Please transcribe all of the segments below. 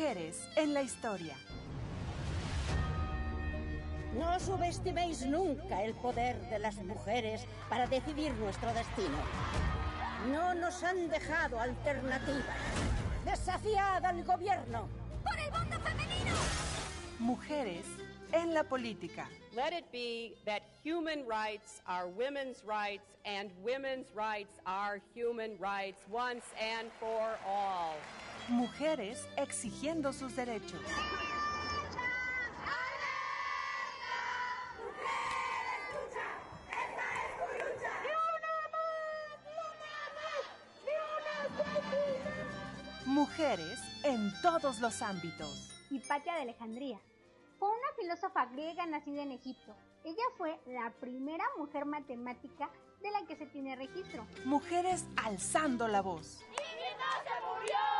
Mujeres en la historia. No subestiméis nunca el poder de las mujeres para decidir nuestro destino. No nos han dejado alternativas. Desafiad al gobierno. ¡Por el voto femenino! Mujeres en la política. Let it be that human rights are women's rights and women's rights are human rights once and for all. Mujeres exigiendo sus derechos. Mujeres en todos los ámbitos. Hipatia de Alejandría. Fue una filósofa griega nacida en Egipto. Ella fue la primera mujer matemática de la que se tiene registro. Mujeres alzando la voz. ¡Iggy no se murió!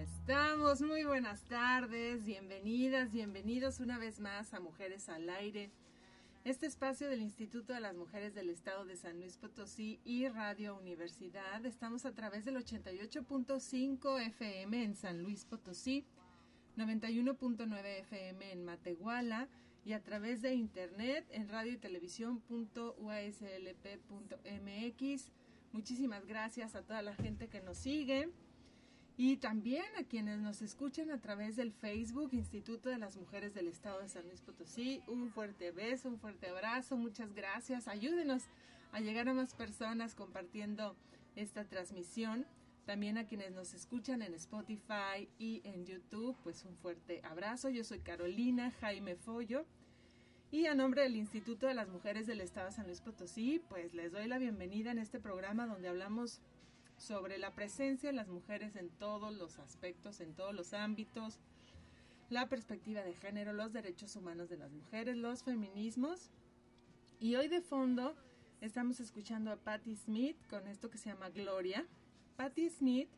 Estamos, muy buenas tardes, bienvenidas, bienvenidos una vez más a Mujeres al Aire, este espacio del Instituto de las Mujeres del Estado de San Luis Potosí y Radio Universidad. Estamos a través del 88.5 FM en San Luis Potosí, 91.9 FM en Matehuala y a través de internet en radio y televisión.uaslp.mx. Muchísimas gracias a toda la gente que nos sigue. Y también a quienes nos escuchan a través del Facebook Instituto de las Mujeres del Estado de San Luis Potosí. Un fuerte beso, un fuerte abrazo, muchas gracias. Ayúdenos a llegar a más personas compartiendo esta transmisión. También a quienes nos escuchan en Spotify y en YouTube, pues un fuerte abrazo. Yo soy Carolina Jaime Follo. Y a nombre del Instituto de las Mujeres del Estado de San Luis Potosí, pues les doy la bienvenida en este programa donde hablamos sobre la presencia de las mujeres en todos los aspectos, en todos los ámbitos, la perspectiva de género, los derechos humanos de las mujeres, los feminismos. Y hoy de fondo estamos escuchando a Patti Smith con esto que se llama Gloria. Patti Smith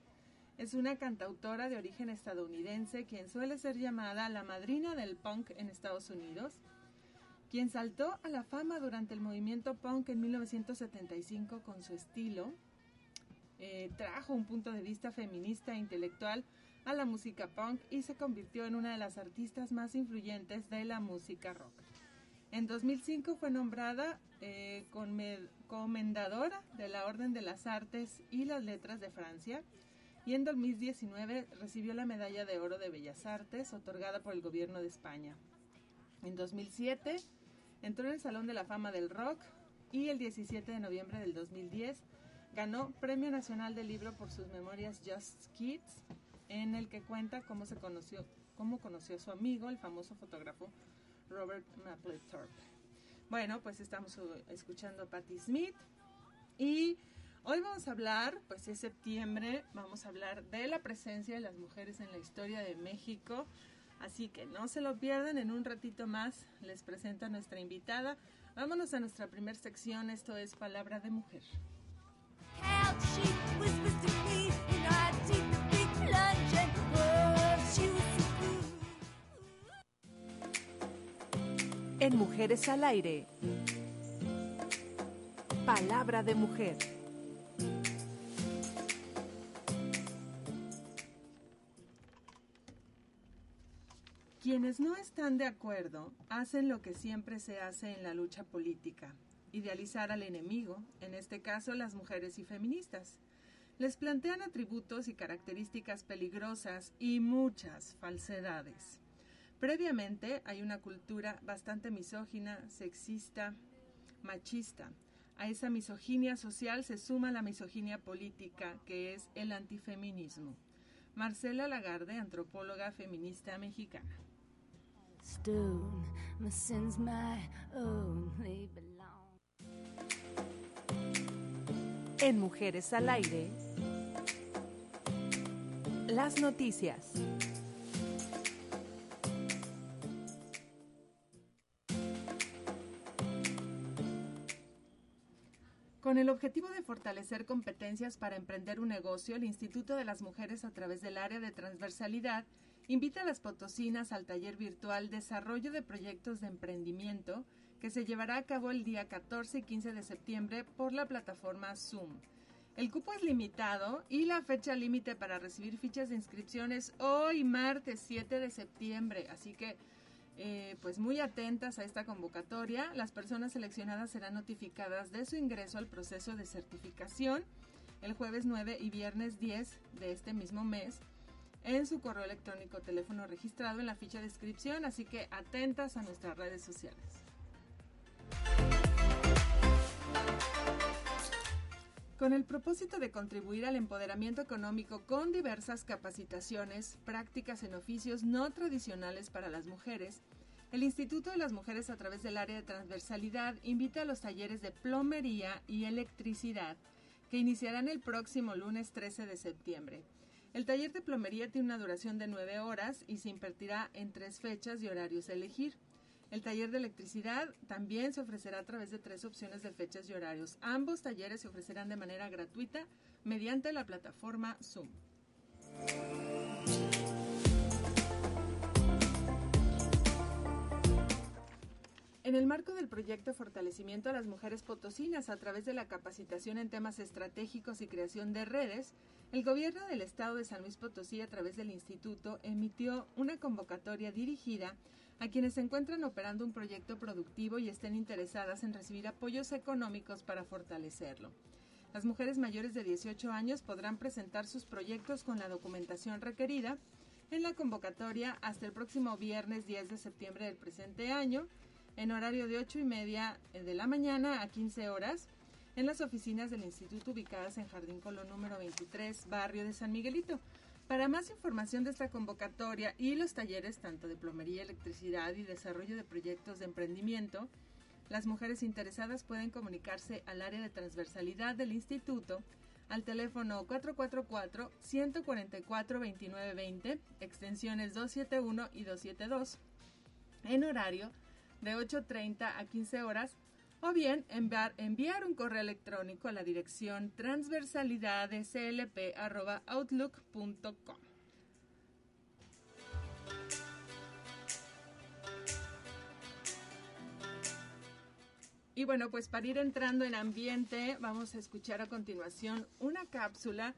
es una cantautora de origen estadounidense quien suele ser llamada la madrina del punk en Estados Unidos, quien saltó a la fama durante el movimiento punk en 1975 con su estilo, eh, trajo un punto de vista feminista e intelectual a la música punk y se convirtió en una de las artistas más influyentes de la música rock. En 2005 fue nombrada eh, comendadora de la Orden de las Artes y las Letras de Francia y en 2019 recibió la Medalla de Oro de Bellas Artes otorgada por el Gobierno de España. En 2007 entró en el Salón de la Fama del Rock y el 17 de noviembre del 2010 ganó Premio Nacional del Libro por sus memorias Just Kids, en el que cuenta cómo se conoció, cómo conoció a su amigo, el famoso fotógrafo Robert Mapplethorpe. Bueno, pues estamos escuchando a Patti Smith y hoy vamos a hablar, pues es septiembre, vamos a hablar de la presencia de las mujeres en la historia de México. Así que no se lo pierdan, en un ratito más les presento a nuestra invitada. Vámonos a nuestra primera sección, esto es Palabra de Mujer. En Mujeres al Aire. Palabra de mujer. Quienes no están de acuerdo hacen lo que siempre se hace en la lucha política, idealizar al enemigo, en este caso las mujeres y feministas. Les plantean atributos y características peligrosas y muchas falsedades. Previamente hay una cultura bastante misógina, sexista, machista. A esa misoginia social se suma la misoginia política, que es el antifeminismo. Marcela Lagarde, antropóloga feminista mexicana. En Mujeres al Aire, las noticias. Con el objetivo de fortalecer competencias para emprender un negocio, el Instituto de las Mujeres a través del área de transversalidad invita a las potosinas al taller virtual Desarrollo de Proyectos de Emprendimiento que se llevará a cabo el día 14 y 15 de septiembre por la plataforma Zoom. El cupo es limitado y la fecha límite para recibir fichas de inscripción es hoy, martes 7 de septiembre, así que eh, pues muy atentas a esta convocatoria. Las personas seleccionadas serán notificadas de su ingreso al proceso de certificación el jueves 9 y viernes 10 de este mismo mes en su correo electrónico teléfono registrado en la ficha de inscripción, así que atentas a nuestras redes sociales. Con el propósito de contribuir al empoderamiento económico con diversas capacitaciones, prácticas en oficios no tradicionales para las mujeres, el Instituto de las Mujeres a través del área de transversalidad invita a los talleres de plomería y electricidad que iniciarán el próximo lunes 13 de septiembre. El taller de plomería tiene una duración de nueve horas y se impartirá en tres fechas y horarios a elegir. El taller de electricidad también se ofrecerá a través de tres opciones de fechas y horarios. Ambos talleres se ofrecerán de manera gratuita mediante la plataforma Zoom. En el marco del proyecto Fortalecimiento a las Mujeres Potosinas a través de la capacitación en temas estratégicos y creación de redes, el gobierno del estado de San Luis Potosí a través del instituto emitió una convocatoria dirigida a quienes se encuentran operando un proyecto productivo y estén interesadas en recibir apoyos económicos para fortalecerlo. Las mujeres mayores de 18 años podrán presentar sus proyectos con la documentación requerida en la convocatoria hasta el próximo viernes 10 de septiembre del presente año, en horario de 8 y media de la mañana a 15 horas, en las oficinas del instituto ubicadas en Jardín Colón número 23, barrio de San Miguelito. Para más información de esta convocatoria y los talleres tanto de plomería, electricidad y desarrollo de proyectos de emprendimiento, las mujeres interesadas pueden comunicarse al área de transversalidad del instituto al teléfono 444-144-2920, extensiones 271 y 272, en horario de 8.30 a 15 horas o bien enviar, enviar un correo electrónico a la dirección transversalidadslp.outlook.com. Y bueno, pues para ir entrando en ambiente, vamos a escuchar a continuación una cápsula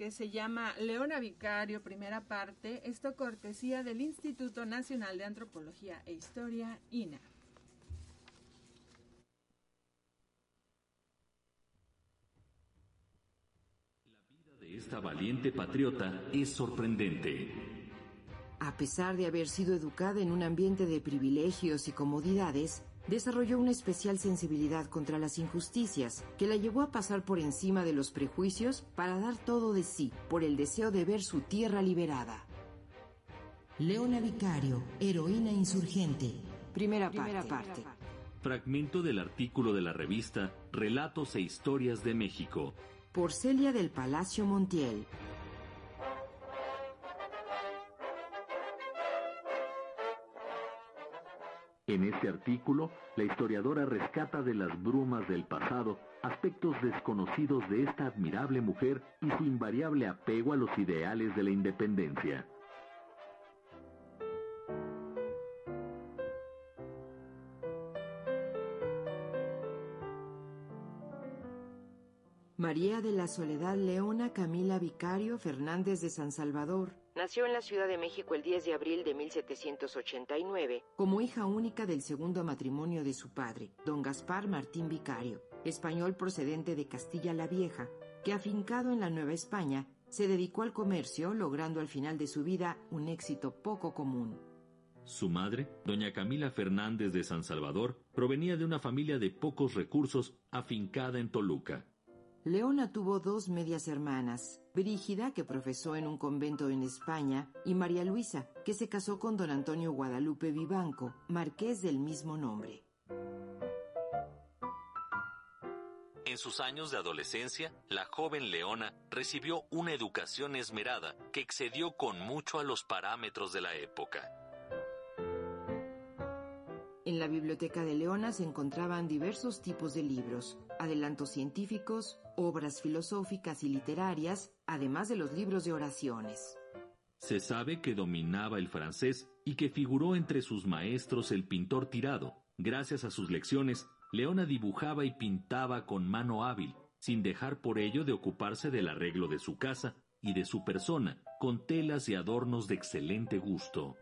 que se llama Leona Vicario, primera parte, esto cortesía del Instituto Nacional de Antropología e Historia, INA. esta valiente patriota es sorprendente. A pesar de haber sido educada en un ambiente de privilegios y comodidades, desarrolló una especial sensibilidad contra las injusticias que la llevó a pasar por encima de los prejuicios para dar todo de sí por el deseo de ver su tierra liberada. Leona Vicario, heroína insurgente. Primera, parte. parte. Fragmento del artículo de la revista Relatos e Historias de México, por Celia del Palacio Montiel. En este artículo, la historiadora rescata de las brumas del pasado aspectos desconocidos de esta admirable mujer y su invariable apego a los ideales de la independencia. María de la Soledad Leona Camila Vicario Fernández de San Salvador. Nació en la Ciudad de México el 10 de abril de 1789 como hija única del segundo matrimonio de su padre, don Gaspar Martín Vicario, español procedente de Castilla la Vieja, que afincado en la Nueva España, se dedicó al comercio, logrando al final de su vida un éxito poco común. Su madre, doña Camila Fernández de San Salvador, provenía de una familia de pocos recursos afincada en Toluca. Leona tuvo dos medias hermanas, Brígida, que profesó en un convento en España, y María Luisa, que se casó con don Antonio Guadalupe Vivanco, marqués del mismo nombre. En sus años de adolescencia, la joven Leona recibió una educación esmerada que excedió con mucho a los parámetros de la época. La biblioteca de Leona se encontraban diversos tipos de libros, adelantos científicos, obras filosóficas y literarias, además de los libros de oraciones. Se sabe que dominaba el francés y que figuró entre sus maestros el pintor tirado. Gracias a sus lecciones, Leona dibujaba y pintaba con mano hábil, sin dejar por ello de ocuparse del arreglo de su casa y de su persona, con telas y adornos de excelente gusto.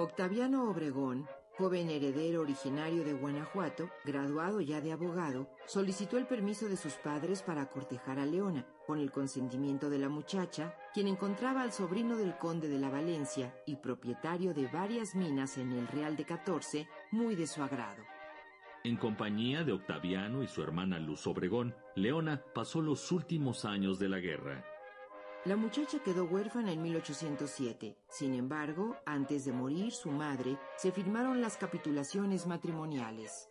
Octaviano Obregón, joven heredero originario de Guanajuato, graduado ya de abogado, solicitó el permiso de sus padres para cortejar a Leona, con el consentimiento de la muchacha, quien encontraba al sobrino del conde de la Valencia y propietario de varias minas en el Real de Catorce muy de su agrado. En compañía de Octaviano y su hermana Luz Obregón, Leona pasó los últimos años de la guerra. La muchacha quedó huérfana en 1807. Sin embargo, antes de morir su madre, se firmaron las capitulaciones matrimoniales.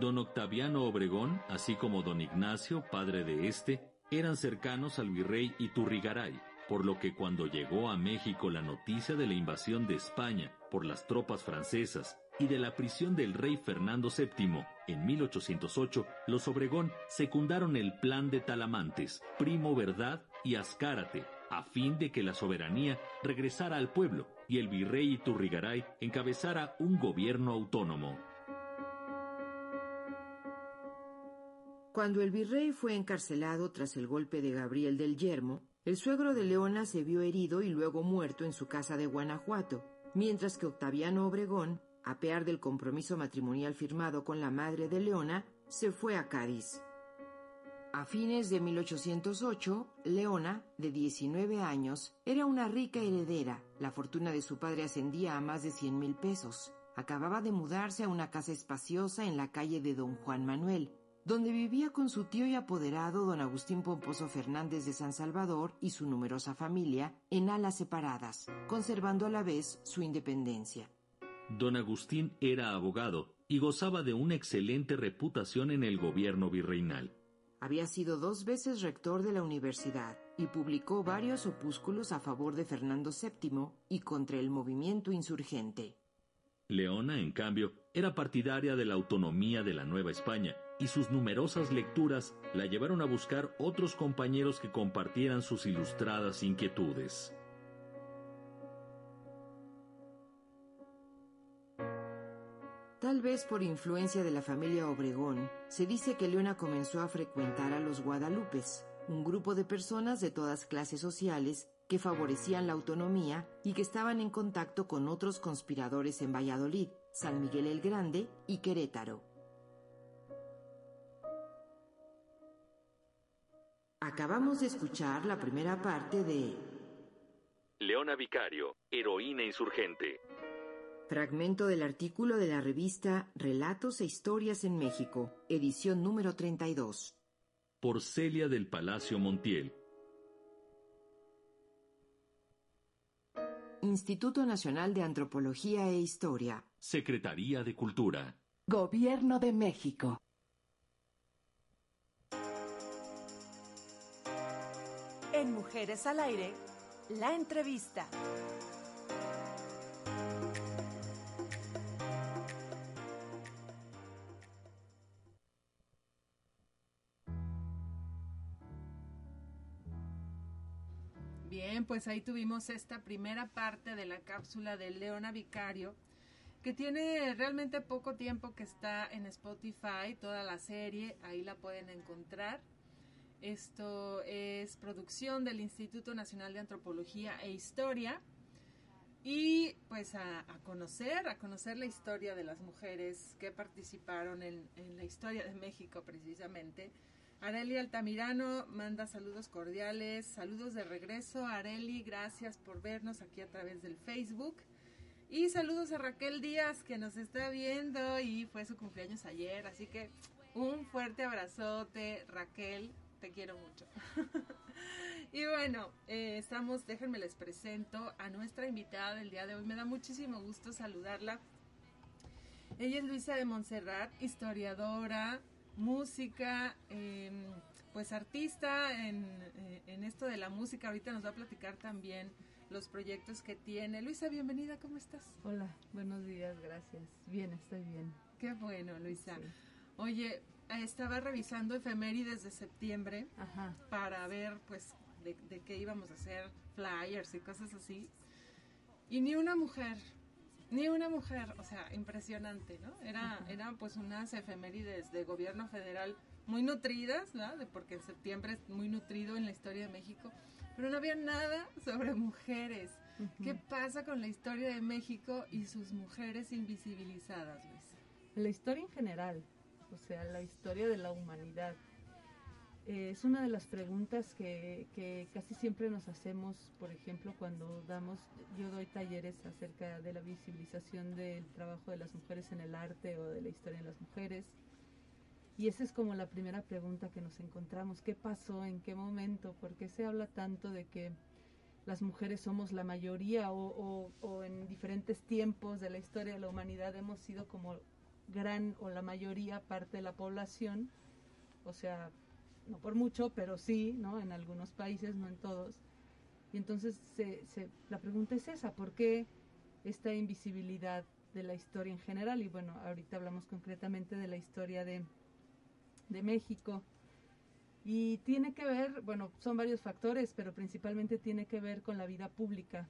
Don Octaviano Obregón, así como don Ignacio, padre de este, eran cercanos al virrey Iturrigaray, por lo que cuando llegó a México la noticia de la invasión de España por las tropas francesas y de la prisión del rey Fernando VII en 1808, los Obregón secundaron el plan de Talamantes, Primo Verdad y Azcárate, a fin de que la soberanía regresara al pueblo y el virrey Iturrigaray encabezara un gobierno autónomo. Cuando el virrey fue encarcelado tras el golpe de Gabriel del Yermo, el suegro de Leona se vio herido y luego muerto en su casa de Guanajuato, mientras que Octaviano Obregón a pear del compromiso matrimonial firmado con la madre de Leona, se fue a Cádiz. A fines de 1808, Leona, de 19 años, era una rica heredera. La fortuna de su padre ascendía a más de 100 mil pesos. Acababa de mudarse a una casa espaciosa en la calle de Don Juan Manuel, donde vivía con su tío y apoderado don Agustín Pomposo Fernández de San Salvador y su numerosa familia en alas separadas, conservando a la vez su independencia. Don Agustín era abogado y gozaba de una excelente reputación en el gobierno virreinal. Había sido dos veces rector de la universidad y publicó varios opúsculos a favor de Fernando VII y contra el movimiento insurgente. Leona, en cambio, era partidaria de la autonomía de la Nueva España y sus numerosas lecturas la llevaron a buscar otros compañeros que compartieran sus ilustradas inquietudes. Tal vez por influencia de la familia Obregón, se dice que Leona comenzó a frecuentar a los Guadalupes, un grupo de personas de todas clases sociales que favorecían la autonomía y que estaban en contacto con otros conspiradores en Valladolid, San Miguel el Grande y Querétaro. Acabamos de escuchar la primera parte de Leona Vicario, heroína insurgente, Fragmento del artículo de la revista Relatos e Historias en México, edición número 32. Por Celia del Palacio Montiel. Instituto Nacional de Antropología e Historia. Secretaría de Cultura. Gobierno de México. En Mujeres al Aire, la entrevista. Pues ahí tuvimos esta primera parte de la cápsula de Leona Vicario, que tiene realmente poco tiempo que está en Spotify, toda la serie, ahí la pueden encontrar. Esto es producción del Instituto Nacional de Antropología e Historia. y pues a, conocer, a conocer la historia de las mujeres que participaron en, en la historia de México precisamente. Areli Altamirano manda saludos cordiales, saludos de regreso. Areli, gracias por vernos aquí a través del Facebook. Y saludos a Raquel Díaz que nos está viendo y fue su cumpleaños ayer, así que un fuerte abrazote, Raquel, te quiero mucho. y bueno, eh, estamos, déjenme les presento a nuestra invitada del día de hoy. Me da muchísimo gusto saludarla. Ella es Luisa de Montserrat, historiadora, música, em, pues artista en, eh, en esto de la música. Ahorita nos va a platicar también los proyectos que tiene. Luisa, bienvenida, ¿cómo estás? Hola, buenos días, gracias. Bien, estoy bien. Qué bueno, Luisa. Oye, estaba revisando efemérides de septiembre para ver, pues, de, qué íbamos a hacer flyers y cosas así. Y ni una mujer, ni una mujer, o sea, impresionante, ¿no? Era, eran pues unas efemérides de gobierno federal muy nutridas, ¿no? De, porque septiembre es muy nutrido en la historia de México pero no había nada sobre mujeres. ¿Qué pasa con la historia de México y sus mujeres invisibilizadas, Luis? La historia en general, o sea, la historia de la humanidad. Eh, es una de las preguntas que, casi siempre nos hacemos, por ejemplo, cuando damos, yo doy talleres acerca de la visibilización del trabajo de las mujeres en el arte o de la historia de las mujeres. Y esa es como la primera pregunta que nos encontramos. ¿Qué pasó? ¿En qué momento? ¿Por qué se habla tanto de que las mujeres somos la mayoría o, o, en diferentes tiempos de la historia de la humanidad hemos sido como gran o la mayoría parte de la población? O sea, no por mucho, pero sí, ¿no? En algunos países, no en todos. Y entonces se, se, la pregunta es esa, ¿por qué esta invisibilidad de la historia en general? Y bueno, ahorita hablamos concretamente de la historia de de México. Y tiene que ver, bueno, son varios factores, pero principalmente tiene que ver con la vida pública.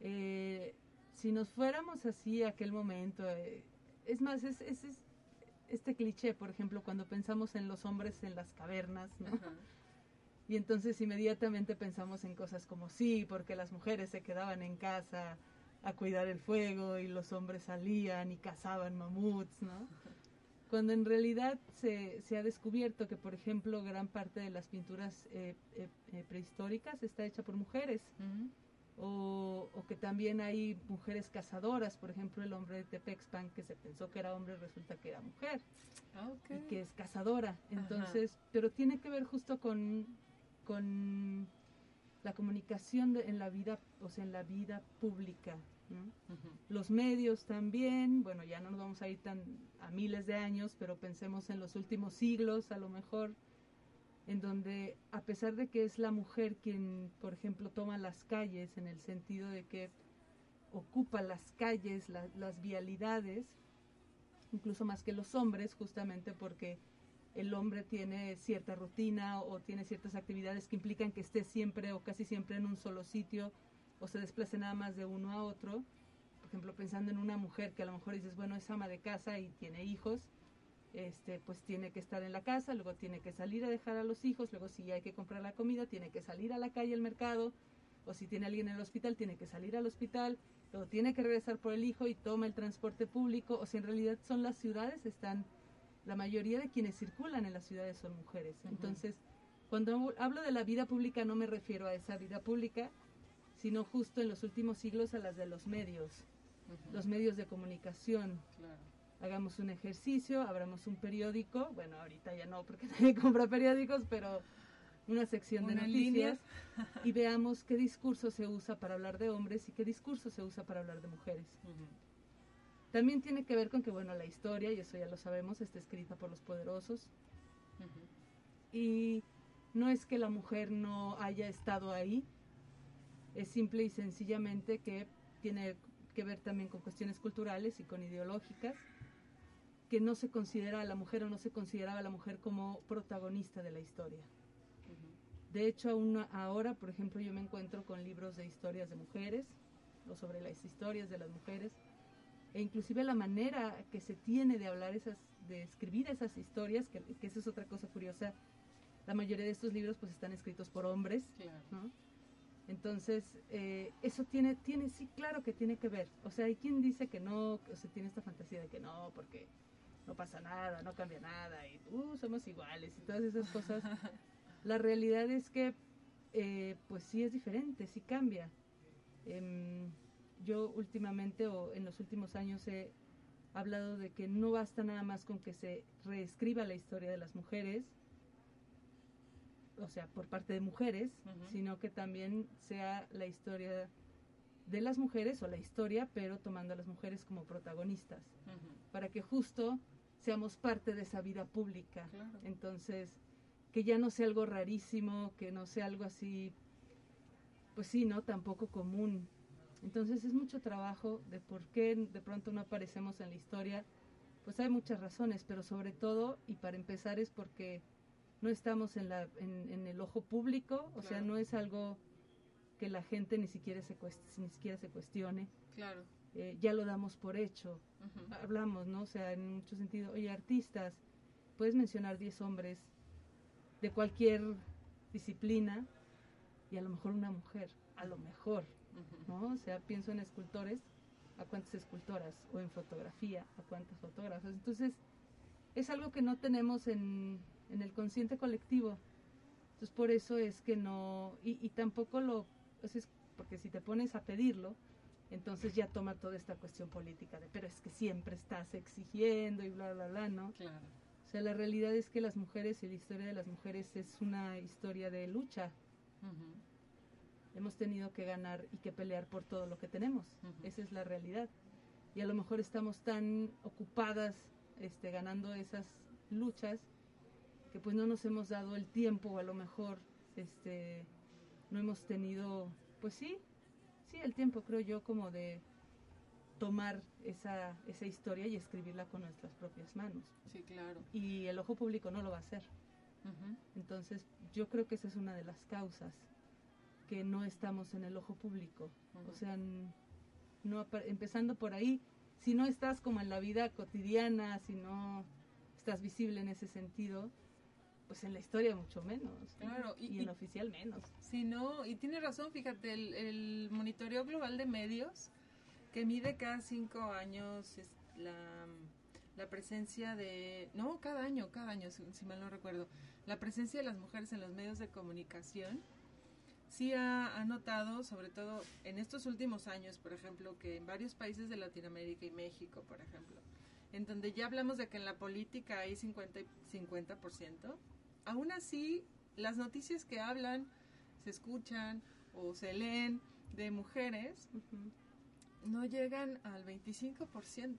Eh, si nos fuéramos así a aquel momento, eh, es más, es, es, este cliché, por ejemplo, cuando pensamos en los hombres en las cavernas, ¿no? Y entonces inmediatamente pensamos en cosas como sí, porque las mujeres se quedaban en casa a cuidar el fuego y los hombres salían y cazaban mamuts, ¿no? cuando en realidad se, se, ha descubierto que, por ejemplo, gran parte de las pinturas eh, eh, eh, prehistóricas está hecha por mujeres. O, o, que también hay mujeres cazadoras, por ejemplo, el hombre de Tepexpan, que se pensó que era hombre, resulta que era mujer. Ah, y que es cazadora. Entonces, pero tiene que ver justo con, con la comunicación en la vida, o sea, en la vida pública los medios también, bueno, ya no nos vamos a ir tan a miles de años, pero pensemos en los últimos siglos, a lo mejor, en donde a pesar de que es la mujer quien, por ejemplo, toma las calles, en el sentido de que ocupa las calles, las vialidades, incluso más que los hombres, justamente porque el hombre tiene cierta rutina o tiene ciertas actividades que implican que esté siempre o casi siempre en un solo sitio o se desplace nada más de uno a otro. Por ejemplo, pensando en una mujer que a lo mejor dices, bueno, es ama de casa y tiene hijos, este, pues tiene que estar en la casa, luego tiene que salir a dejar a los hijos, luego si hay que comprar la comida, tiene que salir a la calle, al mercado, o si tiene alguien en el hospital, tiene que salir al hospital, luego tiene que regresar por el hijo y toma el transporte público, o si en realidad son las ciudades, están, la mayoría de quienes circulan en las ciudades son mujeres. Entonces, cuando hablo de la vida pública no me refiero a esa vida pública, sino justo en los últimos siglos a las de los medios, los medios de comunicación. Hagamos un ejercicio, abramos un periódico, bueno, ahorita ya no porque nadie compra periódicos, pero una sección de noticias y veamos qué discurso se usa para hablar de hombres y qué discurso se usa para hablar de mujeres. También tiene que ver con que, bueno, la historia, y eso ya lo sabemos, está escrita por los poderosos. Y no es que la mujer no haya estado ahí, es simple y sencillamente que tiene que ver también con cuestiones culturales y con ideológicas, que no se considera a la mujer o no se consideraba a la mujer como protagonista de la historia. De hecho, aún ahora, por ejemplo, yo me encuentro con libros de historias de mujeres o sobre las historias de las mujeres e inclusive la manera que se tiene de hablar esas, de escribir esas historias, que, que esa es otra cosa curiosa. La mayoría de estos libros pues están escritos por hombres, ¿no? Entonces, eh, eso tiene, tiene, sí, claro que tiene que ver. O sea, hay quien dice que no, o sea, tiene esta fantasía de que no, porque no pasa nada, no cambia nada, y uh, somos iguales, y todas esas cosas. La realidad es que, eh, pues sí es diferente, sí cambia. Em, yo últimamente, o en los últimos años, he hablado de que no basta nada más con que se reescriba la historia de las mujeres, o sea, por parte de mujeres, sino que también sea la historia de las mujeres o la historia, pero tomando a las mujeres como protagonistas, para que justo seamos parte de esa vida pública. Entonces, que ya no sea algo rarísimo, que no sea algo así, pues sí, ¿no? Tampoco común. Entonces es mucho trabajo de por qué de pronto no aparecemos en la historia. Pues hay muchas razones, pero sobre todo, y para empezar, es porque no estamos en, la, en, el ojo público, o sea, no es algo que la gente ni siquiera se, ni siquiera se cuestione. Claro. Eh, ya lo damos por hecho. Hablamos, ¿no? O sea, en mucho sentido, oye, artistas, puedes mencionar 10 hombres de cualquier disciplina y a lo mejor una mujer, a lo mejor, ¿no? O sea, pienso en escultores, a cuántas escultoras, o en fotografía, a cuántas fotógrafas. Entonces, es algo que no tenemos en, en el consciente colectivo. Entonces por eso es que no, y, tampoco lo, es porque si te pones a pedirlo, entonces ya toma toda esta cuestión política de, pero es que siempre estás exigiendo y bla, bla, bla, ¿no? Claro. O sea, la realidad es que las mujeres y la historia de las mujeres es una historia de lucha. Hemos tenido que ganar y que pelear por todo lo que tenemos. Esa es la realidad. Y a lo mejor estamos tan ocupadas este, ganando esas luchas que pues no nos hemos dado el tiempo o a lo mejor este no hemos tenido pues sí sí el tiempo creo yo como de tomar esa, esa historia y escribirla con nuestras propias manos. Sí claro. Y el ojo público no lo va a hacer. Entonces yo creo que esa es una de las causas que no estamos en el ojo público. O sea no empezando por ahí si no estás como en la vida cotidiana si no estás visible en ese sentido pues en la historia mucho menos. Claro. Y, en oficial menos. Sí, no, y tiene razón, fíjate, el, monitoreo global de medios, que mide cada cinco años la, la, presencia de, no, cada año, cada año, si, mal no recuerdo, la presencia de las mujeres en los medios de comunicación, sí ha, ha, notado, sobre todo en estos últimos años, por ejemplo, que en varios países de Latinoamérica y México, por ejemplo, en donde ya hablamos de que en la política hay 50, 50%, aún así, las noticias que hablan, se escuchan o se leen de mujeres no llegan al 25%.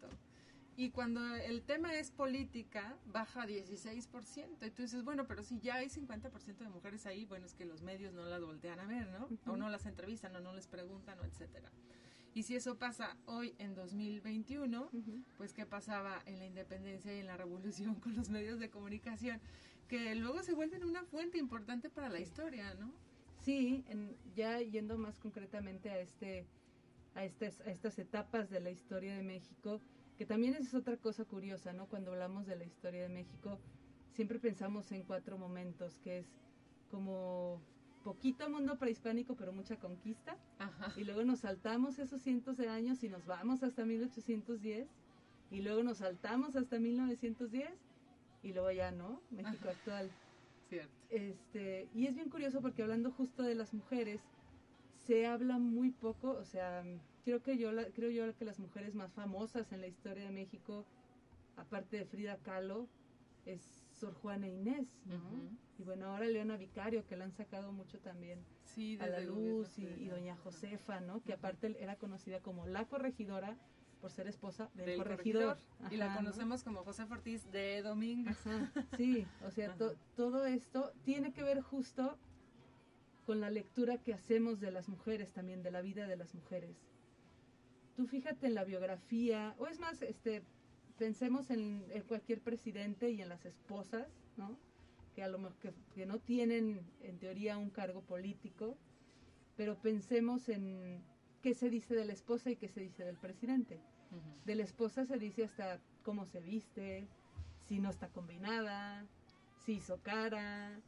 Y cuando el tema es política, baja a 16%. Y tú dices, bueno, pero si ya hay 50% de mujeres ahí, bueno, es que los medios no las voltean a ver, ¿no? O no las entrevistan, o no les preguntan, o etcétera. Y si eso pasa hoy en 2021, pues qué pasaba en la independencia y en la revolución con los medios de comunicación que luego se vuelven una fuente importante para la historia, ¿no? Sí, ya yendo más concretamente a este a estas, a estas etapas de la historia de México, que también es otra cosa curiosa, ¿no? Cuando hablamos de la historia de México, siempre pensamos en cuatro momentos, que es como poquito mundo prehispánico, pero mucha conquista, y luego nos saltamos esos cientos de años y nos vamos hasta 1810, y luego nos saltamos hasta 1910, y luego ya no, México actual. Cierto. Este, y es bien curioso porque hablando justo de las mujeres, se habla muy poco, o sea, creo que yo creo yo que las mujeres más famosas en la historia de México, aparte de Frida Kahlo, es Sor Juana Inés, ¿no? Y bueno, ahora Leona Vicario, que la han sacado mucho también a la luz, y, Doña Josefa, ¿no? Que aparte era conocida como la corregidora por ser esposa del, corregidor. y la conocemos como José Ortiz de Domingo. Sí, o sea, todo esto tiene que ver justo con la lectura que hacemos de las mujeres también, de la vida de las mujeres. Tú fíjate en la biografía, o es más, este, pensemos en, cualquier presidente y en las esposas, ¿no? Que, a lo, que, que no tienen en teoría un cargo político, pero pensemos en qué se dice de la esposa y qué se dice del presidente. De la esposa se dice hasta cómo se viste, si no está combinada, si hizo cara,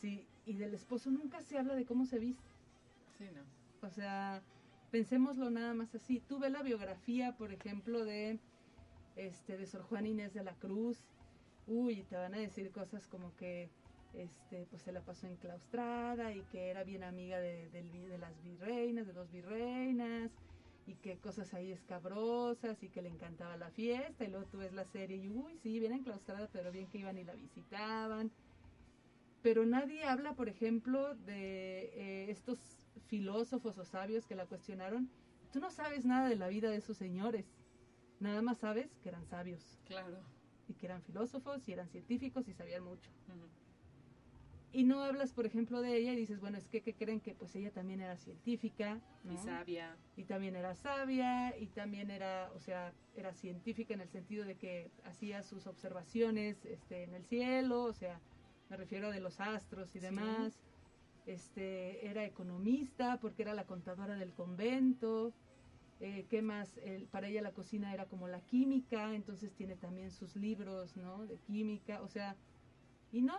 si, y del esposo nunca se habla de cómo se viste. Sí, no. O sea, pensémoslo nada más así. Tú ves la biografía, por ejemplo, de este de Sor Juana Inés de la Cruz. Uy, te van a decir cosas como que este pues se la pasó enclaustrada y que era bien amiga de, las virreinas, de dos virreinas y que cosas ahí escabrosas y que le encantaba la fiesta y luego tú ves la serie y uy, sí, bien enclaustrada, pero bien que iban y la visitaban. Pero nadie habla, por ejemplo, de eh, estos filósofos o sabios que la cuestionaron. Tú no sabes nada de la vida de esos señores. Nada más sabes que eran sabios Claro. y que eran filósofos y eran científicos y sabían mucho. Y no hablas, por ejemplo, de ella y dices, bueno, es que ¿qué creen que pues ella también era científica, ¿no? Y sabia. y también era sabia y también era, o sea, era científica en el sentido de que hacía sus observaciones este, en el cielo, o sea, me refiero de los astros y Sí. demás. Este, era economista porque era la contadora del convento. Eh, ¿Qué más? El- para ella la cocina era como la química, entonces tiene también sus libros, ¿no? De química, o sea, y no,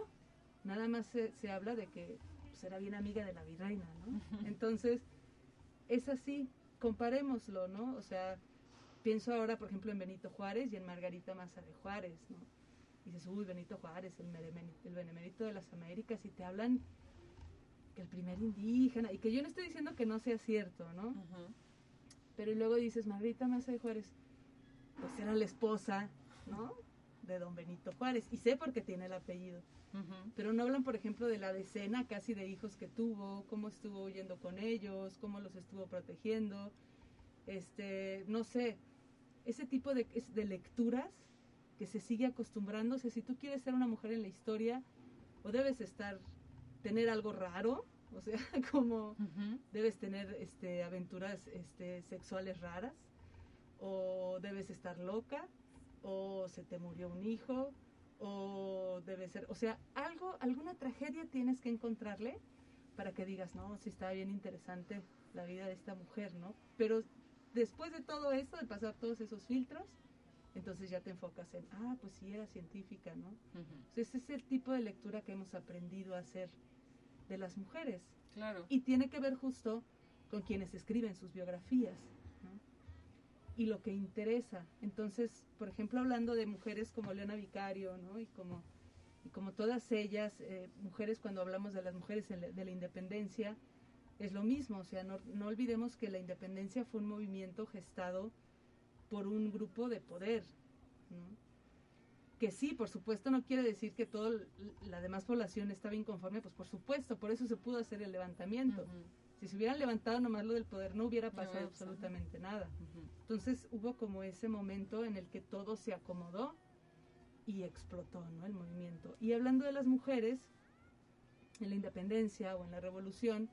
nada más se, se habla de que pues, era bien amiga de la virreina, ¿no? Entonces, es así, comparémoslo, ¿no? O sea, pienso ahora, por ejemplo, en Benito Juárez y en Margarita Maza de Juárez, ¿no? Y dices, uy, Benito Juárez, el, el benemérito de las Américas, y te hablan que el primer indígena, y que yo no estoy diciendo que no sea cierto, ¿no? Pero luego dices, Margarita Maza de Juárez, pues era la esposa, ¿no? De don Benito Juárez, y sé por qué tiene el apellido. Pero no hablan, por ejemplo, de la decena casi de hijos que tuvo, cómo estuvo huyendo con ellos, cómo los estuvo protegiendo. Este, no sé, ese tipo de, de lecturas que se sigue acostumbrándose. Si tú quieres ser una mujer en la historia, o debes estar, tener algo raro, o sea, como debes tener este, aventuras este, sexuales raras, o debes estar loca, o se te murió un hijo, o debe ser, o sea, algo, alguna tragedia tienes que encontrarle para que digas, no, sí está bien interesante la vida de esta mujer, ¿no? Pero después de todo eso, de pasar todos esos filtros, entonces ya te enfocas en, ah, pues sí era científica, ¿no? Ujú. Ese es el tipo de lectura que hemos aprendido a hacer de las mujeres. Claro. Y tiene que ver justo con quienes escriben sus biografías ¿no? y lo que interesa. Entonces, por ejemplo, hablando de mujeres como Leona Vicario ¿no? y, como, y como todas ellas, eh, mujeres cuando hablamos de las mujeres la- de la independencia, es lo mismo. O sea, no, no olvidemos que la independencia fue un movimiento gestado por un grupo de poder. ¿no? Que sí, por supuesto, no quiere decir que toda la demás población estaba inconforme, pues por supuesto, por eso se pudo hacer el levantamiento. Si se hubieran levantado nomás lo del poder, no hubiera pasado absolutamente nada. Entonces hubo como ese momento en el que todo se acomodó y explotó, ¿no? El movimiento. Y hablando de las mujeres, en la independencia o en la revolución,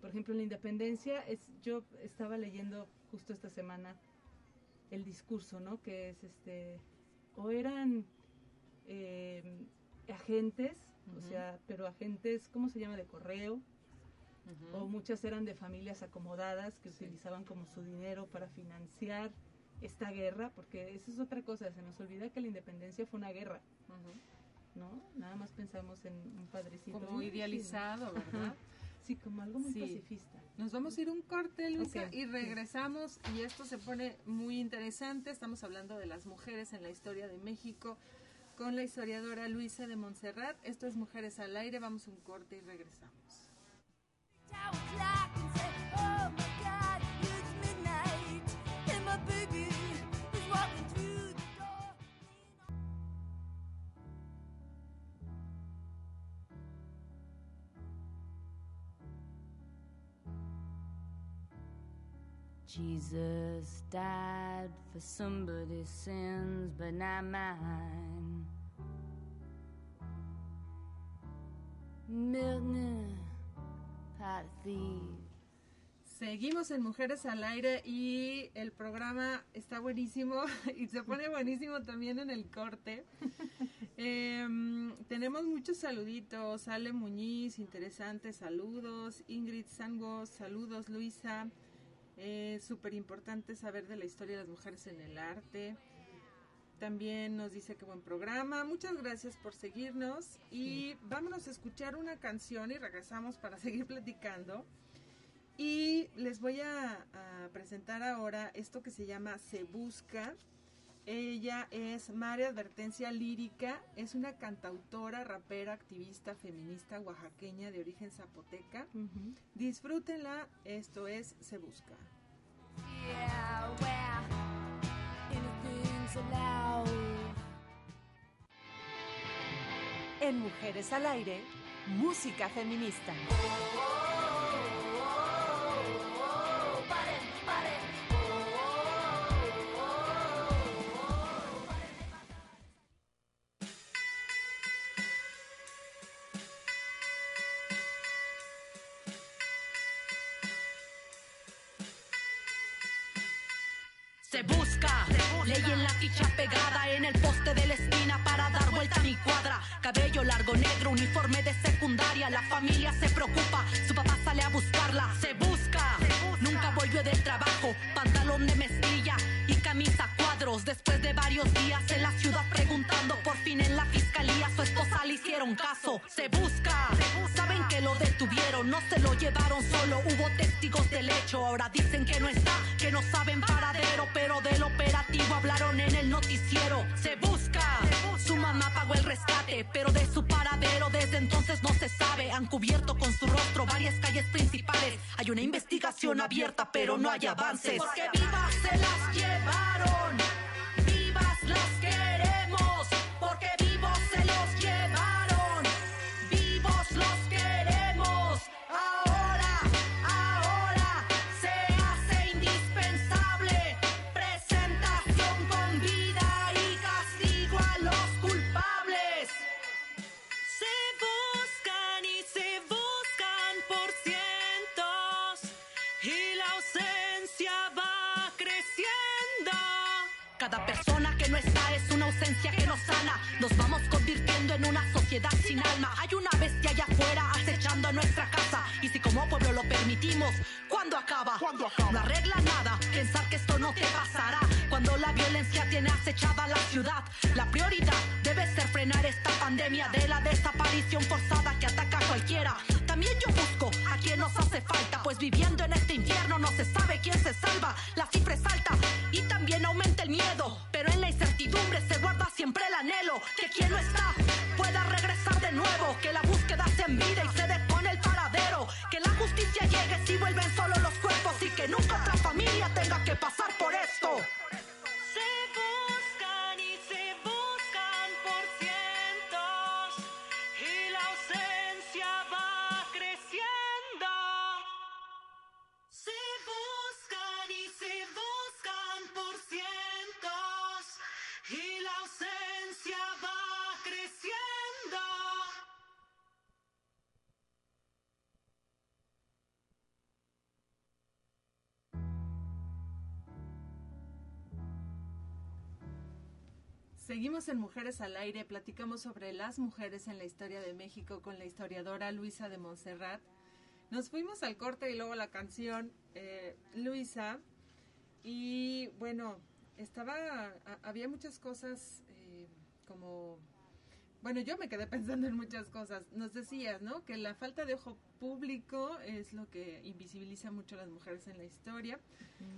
por ejemplo, en la independencia, es, yo estaba leyendo justo esta semana el discurso, ¿no? Que es este, o eran eh, agentes, o sea, pero agentes, ¿cómo se llama? De correo, o muchas eran de familias acomodadas que Sí. utilizaban como su dinero para financiar esta guerra, porque eso es otra cosa, se nos olvida que la independencia fue una guerra. ¿no? Nada más pensamos en un padrecito. Como idealizado, ¿verdad? Sí, como algo muy Sí. pacifista. Nos vamos a ir un corte, Luisa, y regresamos. Y esto se pone muy interesante. Estamos hablando de las mujeres en la historia de México con la historiadora Luisa de Montserrat. Esto es Mujeres al Aire. Vamos un corte y regresamos. Jesus died for somebody's sins, but not mine. Seguimos en Mujeres al Aire y el programa está buenísimo y se pone buenísimo también en el corte. Em, tenemos muchos saluditos. Ale Muñiz, interesantes saludos. Ingrid Sangos, saludos. Luisa, es súper importante saber de la historia de las mujeres en el arte. También nos dice que buen programa. Muchas gracias por seguirnos y vámonos a escuchar una canción y regresamos para seguir platicando. Y les voy a, a presentar ahora esto que se llama Se Busca. Ella es María Advertencia Lírica, es una cantautora, rapera, activista, feminista oaxaqueña de origen zapoteca. Disfrútenla, esto es Se Busca. Yeah, En Mujeres al Aire, música feminista. Se busca, ley en la ficha pegada en el poste de Cabello largo, negro, uniforme de secundaria. La familia se preocupa, su papá sale a buscarla. Se busca, nunca volvió del trabajo. Pantalón de mezclilla y camisa cuadros. Después de varios días en la ciudad preguntando, por fin en la fiscalía su esposa le hicieron caso. Se busca, saben que lo detuvieron, no se lo llevaron solo. Hubo testigos del hecho, ahora dicen que no está, que no saben paradero, pero del operativo hablaron en el noticiero. Se busca, pero de su paradero desde entonces no se sabe. Han cubierto con su rostro varias calles principales. Hay una investigación abierta, pero no hay avances. Porque vivas se las llevaron, Cada persona que no está es una ausencia que nos sana. Nos vamos convirtiendo en una sociedad sin alma. Hay una bestia allá afuera acechando a nuestra casa. Y si como pueblo lo permitimos, ¿cuándo acaba? No arregla nada pensar que esto no te pasará. Cuando la violencia tiene acechada la ciudad, la prioridad debe ser frenar esta pandemia de la desaparición forzada que ataca a cualquiera. También yo busco nos hace falta, pues viviendo en este infierno no se sabe quién se salva. La cifra es alta y también aumenta el miedo, pero en la incertidumbre se guarda siempre el anhelo que quien no está pueda regresar de nuevo, que la búsqueda se en vida y se depone el paradero, que la justicia llegue si vuelven solo los Seguimos en Mujeres al Aire, platicamos sobre las mujeres en la historia de México con la historiadora Luisa de Montserrat. Nos fuimos al corte y luego la canción, eh, Luisa, y bueno, estaba, a- había muchas cosas eh, como, bueno, yo me quedé pensando en muchas cosas. Nos decías, ¿no? Que la falta de ojo público es lo que invisibiliza mucho a las mujeres en la historia,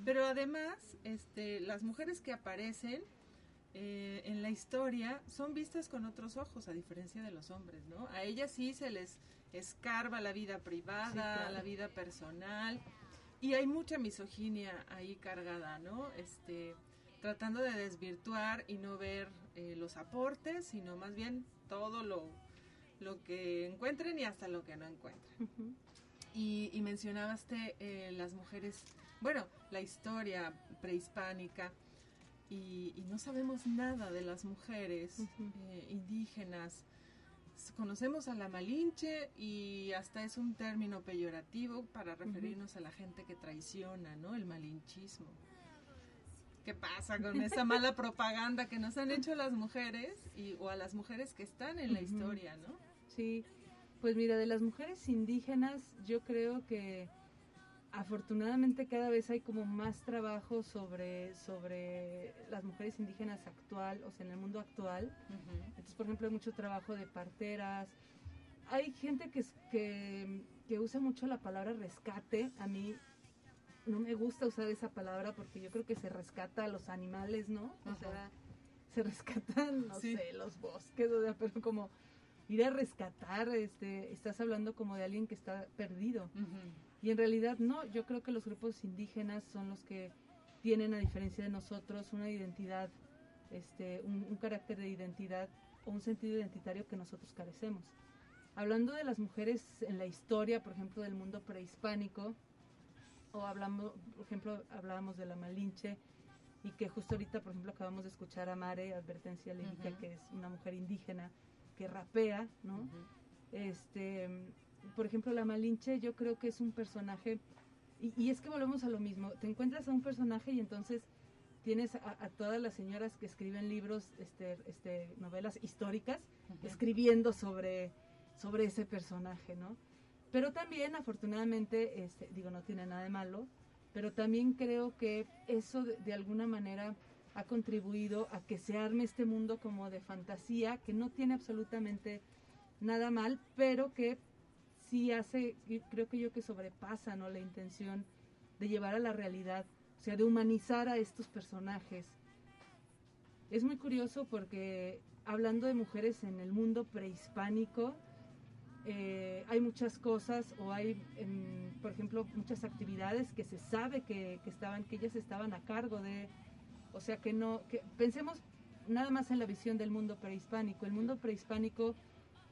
pero además, este, las mujeres que aparecen eh, en la historia son vistas con otros ojos, a diferencia de los hombres, ¿no? A ellas sí se les escarba la vida privada, Sí, claro. la vida personal, y hay mucha misoginia ahí cargada, ¿no? Este, tratando de desvirtuar y no ver eh, los aportes, sino más bien todo lo, lo que encuentren y hasta lo que no encuentren. Y, y mencionabaste eh, las mujeres, bueno, la historia prehispánica, y, y no sabemos nada de las mujeres eh, indígenas. Conocemos a la Malinche y hasta es un término peyorativo para referirnos a la gente que traiciona, ¿no? El malinchismo. ¿Qué pasa con esa mala propaganda que nos han hecho las mujeres y, o a las mujeres que están en la Ujú. historia, ¿no? Sí, pues mira, de las mujeres indígenas yo creo que afortunadamente cada vez hay como más trabajo sobre, sobre las mujeres indígenas actual, o sea, en el mundo actual. Entonces, por ejemplo, hay mucho trabajo de parteras. Hay gente que, que, que usa mucho la palabra rescate. A mí no me gusta usar esa palabra porque yo creo que se rescata a los animales, ¿no? O sea, se rescatan, no Sí. sé, los bosques, o sea, pero como ir a rescatar, este, estás hablando como de alguien que está perdido. Y en realidad no, yo creo que los grupos indígenas son los que tienen, a diferencia de nosotros, una identidad, este, un, un carácter de identidad o un sentido identitario que nosotros carecemos. Hablando de las mujeres en la historia, por ejemplo, del mundo prehispánico, o hablamos, por ejemplo, hablábamos de la Malinche, y que justo ahorita, por ejemplo, acabamos de escuchar a Mare, Advertencia Lírica, que es una mujer indígena que rapea, ¿no? Este, por ejemplo, la Malinche yo creo que es un personaje, y, y es que volvemos a lo mismo, te encuentras a un personaje y entonces tienes a, a todas las señoras que escriben libros, este, este, novelas históricas, escribiendo sobre, sobre ese personaje, ¿no? Pero también, afortunadamente, este, digo, no tiene nada de malo, pero también creo que eso de, de alguna manera ha contribuido a que se arme este mundo como de fantasía, que no tiene absolutamente nada mal, pero que sí hace, creo que yo que sobrepasa ¿no? la intención de llevar a la realidad, o sea, de humanizar a estos personajes. Es muy curioso porque hablando de mujeres en el mundo prehispánico, eh, hay muchas cosas o hay, em, por ejemplo, muchas actividades que se sabe que, que estaban, que ellas estaban a cargo de, o sea que no, que pensemos nada más en la visión del mundo prehispánico. El mundo prehispánico,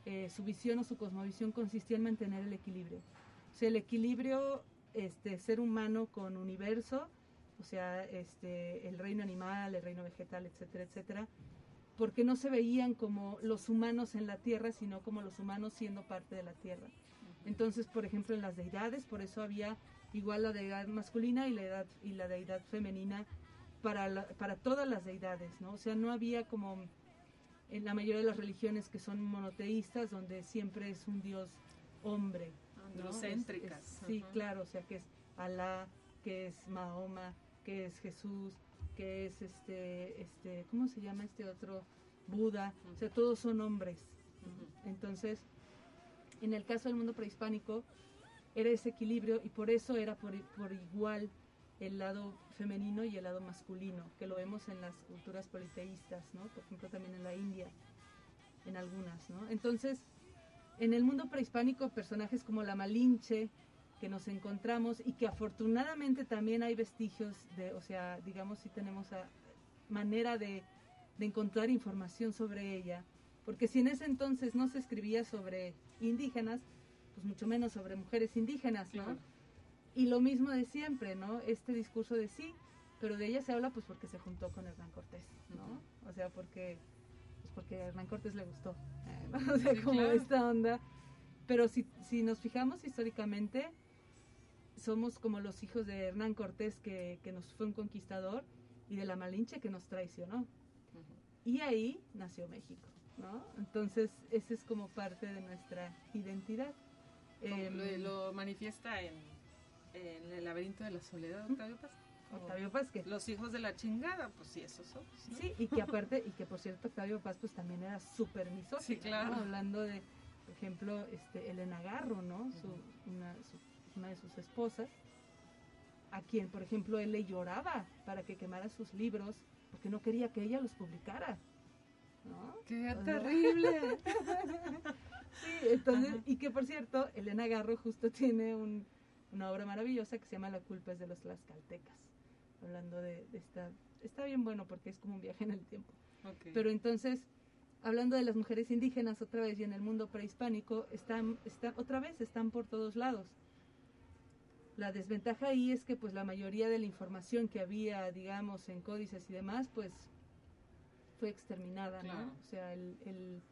eh, su visión o su cosmovisión consistía en mantener el equilibrio. O sea, el equilibrio, este, ser humano con universo, o sea, este, el reino animal, el reino vegetal, etcétera, etcétera, porque no se veían como los humanos en la tierra, sino como los humanos siendo parte de la tierra. Entonces, por ejemplo, en las deidades, por eso había igual la deidad masculina y la, edad, y la deidad femenina para, la- para todas las deidades, ¿no? O sea, no había como en la mayoría de las religiones que son monoteístas, donde siempre es un dios hombre. ¿no? Androcéntricas, Es- sí, claro, o sea, que es Alá, que es Mahoma, que es Jesús, que es este, este, ¿cómo se llama este otro? Buda, o sea, todos son hombres. Entonces, en el caso del mundo prehispánico, era ese equilibrio y por eso era por, por igual el lado femenino y el lado masculino, que lo vemos en las culturas politeístas, ¿no? Por ejemplo, también en la India, en algunas, ¿no? Entonces, en el mundo prehispánico, personajes como la Malinche, que nos encontramos y que afortunadamente también hay vestigios de, o sea, digamos, si tenemos a- manera de, encontrar información sobre ella, porque si en ese entonces no se escribía sobre indígenas, pues mucho menos sobre mujeres indígenas, ¿no? Y lo mismo de siempre, ¿no? Este discurso de sí, pero de ella se habla pues porque se juntó con Hernán Cortés, ¿no? O sea, porque pues porque a Hernán Cortés le gustó, eh, ¿no? o sea, Sí, como claro. esta onda. Pero si, si nos fijamos históricamente, somos como los hijos de Hernán Cortés que, que nos fue un conquistador y de la Malinche que nos traicionó. Y ahí nació México, ¿no? Entonces, ese es como parte de nuestra identidad. Em, lo, lo manifiesta en, en el laberinto de la soledad, Octavio Paz. Octavio Paz, que Los hijos de la chingada, pues sí, esos son. ¿no? Sí, y que aparte, y que por cierto Octavio Paz pues también era súper misógino, Sí, claro. ¿no? Hablando de, por ejemplo, este, Elena Garro, ¿no? Su, una, su- una de sus esposas, a quien, por ejemplo, él le lloraba para que quemara sus libros, porque no quería que ella los publicara, ¿no? ¡Qué O sea, terrible! sí, entonces, y que por cierto, Elena Garro justo tiene un- una obra maravillosa que se llama La culpa es de los tlaxcaltecas, hablando de, de esta, está bien bueno porque es como un viaje en el tiempo. Pero entonces, hablando de las mujeres indígenas otra vez y en el mundo prehispánico, están, están, otra vez están por todos lados. La desventaja ahí es que pues la mayoría de la información que había, digamos, en códices y demás, pues fue exterminada, Claro. ¿no? O sea, el, el,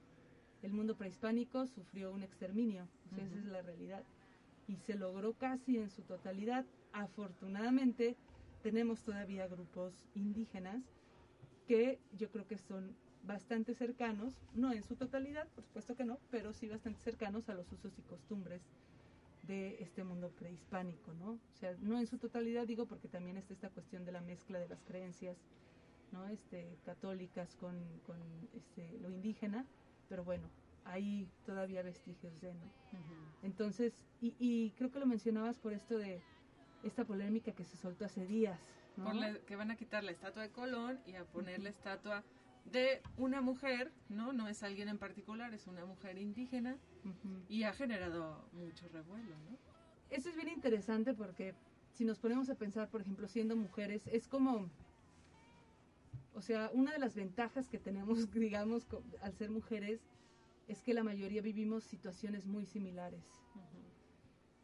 el mundo prehispánico sufrió un exterminio, o sea, esa es la realidad. Y se logró casi en su totalidad. Afortunadamente, tenemos todavía grupos indígenas que yo creo que son bastante cercanos, no en su totalidad, por supuesto que no, pero sí bastante cercanos a los usos y costumbres de este mundo prehispánico, ¿no? O sea, no en su totalidad digo porque también está esta cuestión de la mezcla de las creencias, ¿no? Este, católicas con, con este, lo indígena, pero bueno, hay todavía vestigios de, ¿no? Entonces, y, y creo que lo mencionabas por esto de esta polémica que se soltó hace días, ¿no? Por la- que van a quitar la estatua de Colón y a poner la estatua de una mujer, ¿no? No es alguien en particular, es una mujer indígena y ha generado mucho revuelo, ¿no? Eso es bien interesante porque si nos ponemos a pensar, por ejemplo, siendo mujeres, es como, o sea, una de las ventajas que tenemos, digamos, al ser mujeres, es que la mayoría vivimos situaciones muy similares.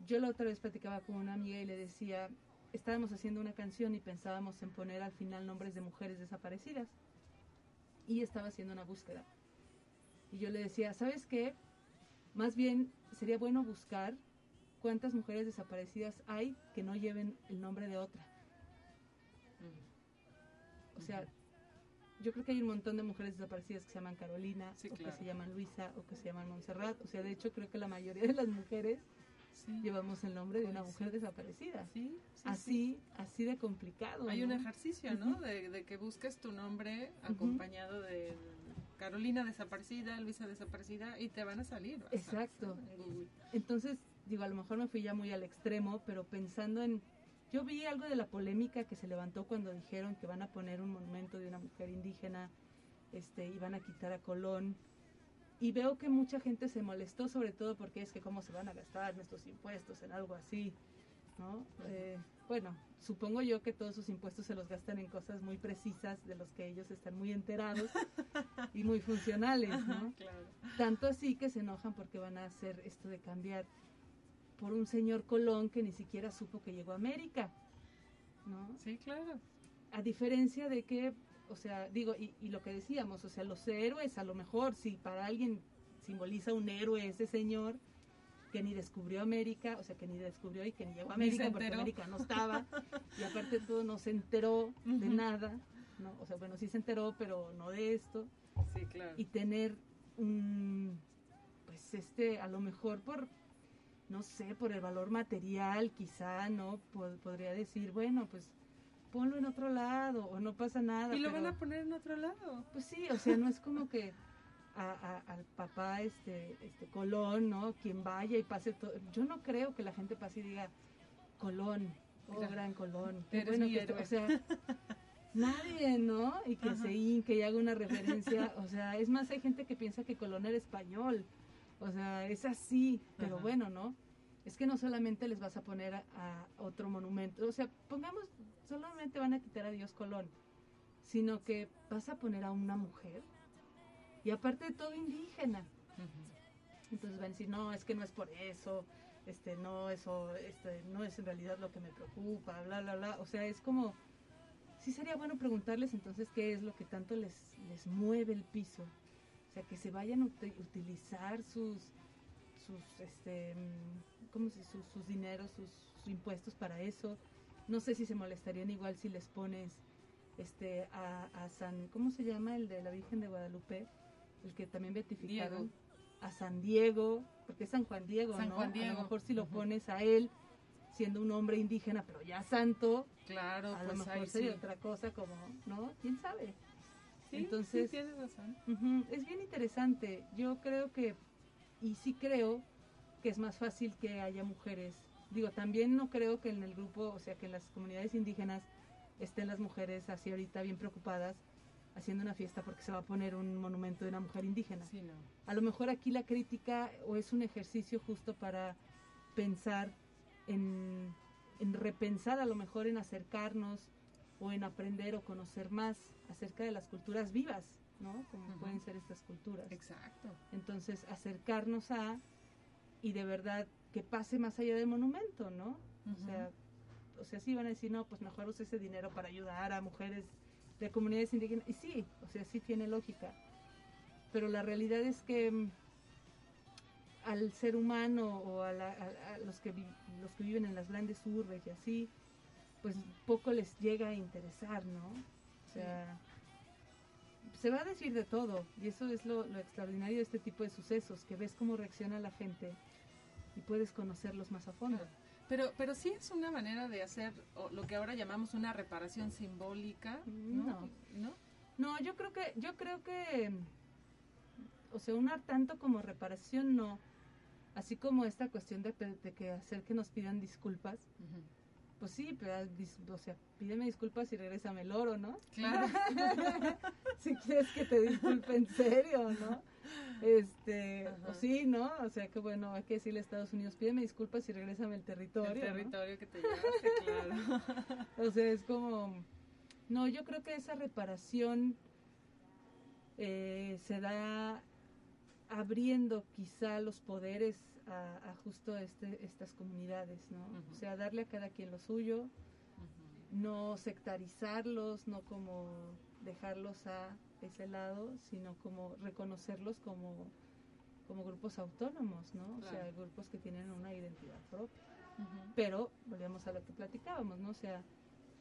Yo la otra vez platicaba con una amiga y le decía, estábamos haciendo una canción y pensábamos en poner al final nombres de mujeres desaparecidas. Y estaba haciendo una búsqueda. Y yo le decía, ¿sabes qué? Más bien sería bueno buscar cuántas mujeres desaparecidas hay que no lleven el nombre de otra. O sea, yo creo que hay un montón de mujeres desaparecidas que se llaman Carolina, Sí, o claro. que se llaman Luisa, o que se llaman Montserrat. O sea, de hecho creo que la mayoría de las mujeres Sí. llevamos el nombre de una Pues mujer desaparecida. Sí, sí, así, así de complicado. Hay ¿no? un ejercicio, ¿no? De, de que busques tu nombre acompañado de Carolina desaparecida, Luisa desaparecida y te van a salir. a- Exacto. en. Entonces, digo, a lo mejor me fui ya muy al extremo, pero pensando en... Yo vi algo de la polémica que se levantó cuando dijeron que van a poner un monumento de una mujer indígena este, y van a quitar a Colón. Y veo que mucha gente se molestó, sobre todo porque es que cómo se van a gastar nuestros impuestos en algo así, ¿no? Eh, bueno, supongo yo que todos sus impuestos se los gastan en cosas muy precisas de los que ellos están muy enterados y muy funcionales, ¿no? Claro. Tanto así que se enojan porque van a hacer esto de cambiar por un señor Colón que ni siquiera supo que llegó a América, ¿no? Sí, claro. A diferencia de que, o sea, digo, y, y lo que decíamos, o sea, los héroes, a lo mejor, si para alguien simboliza un héroe ese señor que ni descubrió América, o sea, que ni descubrió y que ni llegó a América porque. América no estaba, y aparte todo no se enteró de nada, ¿no? O sea, bueno, sí se enteró, pero no de esto Sí, claro. y tener un pues este a lo mejor por no sé por el valor material quizá no Po- podría decir bueno pues ponlo en otro lado o no pasa nada Y lo pero, van a poner en otro lado. pues sí o sea no es como que a- a- al papá este este Colón no quien vaya y pase todo yo no creo que la gente pase y diga Colón oh Claro. gran Colón qué bueno que está-". héroe. o sea Nadie, ¿no? Y que se hinque y haga una referencia. O sea, es más, hay gente que piensa que Colón era español. O sea, es así. Pero Ajá. bueno, ¿no? Es que no solamente les vas a poner a, a otro monumento. O sea, pongamos, solamente van a quitar a Dios Colón. Sino que vas a poner a una mujer. Y aparte de todo, indígena. Entonces van a decir, no, es que no es por eso. Este, no, eso, este, no es en realidad lo que me preocupa, bla, bla, bla. O sea, es como sí sería bueno preguntarles entonces qué es lo que tanto les, les mueve el piso. O sea, que se vayan a uti- utilizar sus, sus, este, mm, ¿cómo se sus, sus dineros, sus, sus impuestos para eso. No sé si se molestarían igual si les pones este a, a San, ¿cómo se llama? El de la Virgen de Guadalupe, el que también beatificaron. Diego. A San Diego, porque es San Juan Diego, San ¿no? Juan A lo mejor si lo pones a él, siendo un hombre indígena, pero ya santo, Claro, a lo pues mejor sería sí. otra cosa como, ¿no? ¿Quién sabe? Sí, Entonces, sí, tienes razón. es bien interesante. Yo creo que, y sí creo que es más fácil que haya mujeres. Digo, también no creo que en el grupo, o sea, que en las comunidades indígenas estén las mujeres así ahorita bien preocupadas haciendo una fiesta porque se va a poner un monumento de una mujer indígena. Sí, no. A lo mejor aquí la crítica o es un ejercicio justo para pensar en, en repensar, a lo mejor en acercarnos o en aprender o conocer más acerca de las culturas vivas, ¿no? Como pueden ser estas culturas. Exacto. Entonces, acercarnos a y de verdad que pase más allá del monumento, ¿no? O sea, o sea, sí van a decir, no, pues mejor use ese dinero para ayudar a mujeres de comunidades indígenas. Y sí, o sea, sí tiene lógica. Pero la realidad es que mm, al ser humano o a, la- a- a los, que vi- los que viven en las grandes urbes y así, pues poco les llega a interesar, ¿no? O sea, se va a decir de todo y eso es lo, lo extraordinario de este tipo de sucesos, que ves cómo reacciona la gente y puedes conocerlos más a fondo. Pero, pero sí es una manera de hacer lo que ahora llamamos una reparación simbólica, ¿no? No. ¿No? No, yo creo que, yo creo que, o sea, un tanto como reparación no, así como esta cuestión de que hacer que nos pidan disculpas, pues sí, pero, ah, o sea, pídeme disculpas y regrésame el oro, ¿no? Claro. si quieres que te disculpe en serio, ¿no? Este, o sí, ¿no? O sea, que bueno, hay que decirle a Estados Unidos, pídeme disculpas y regrésame el territorio. El ¿no? territorio que te llevaste, claro. O sea, es como... No, yo creo que esa reparación eh, se da abriendo quizá los poderes a, a justo este, estas comunidades, ¿no? O sea, darle a cada quien lo suyo, no sectarizarlos, no como dejarlos a ese lado, sino como reconocerlos como, como grupos autónomos, ¿no? O sea, grupos que tienen una identidad propia. Pero volvemos a lo que platicábamos, ¿no? O sea,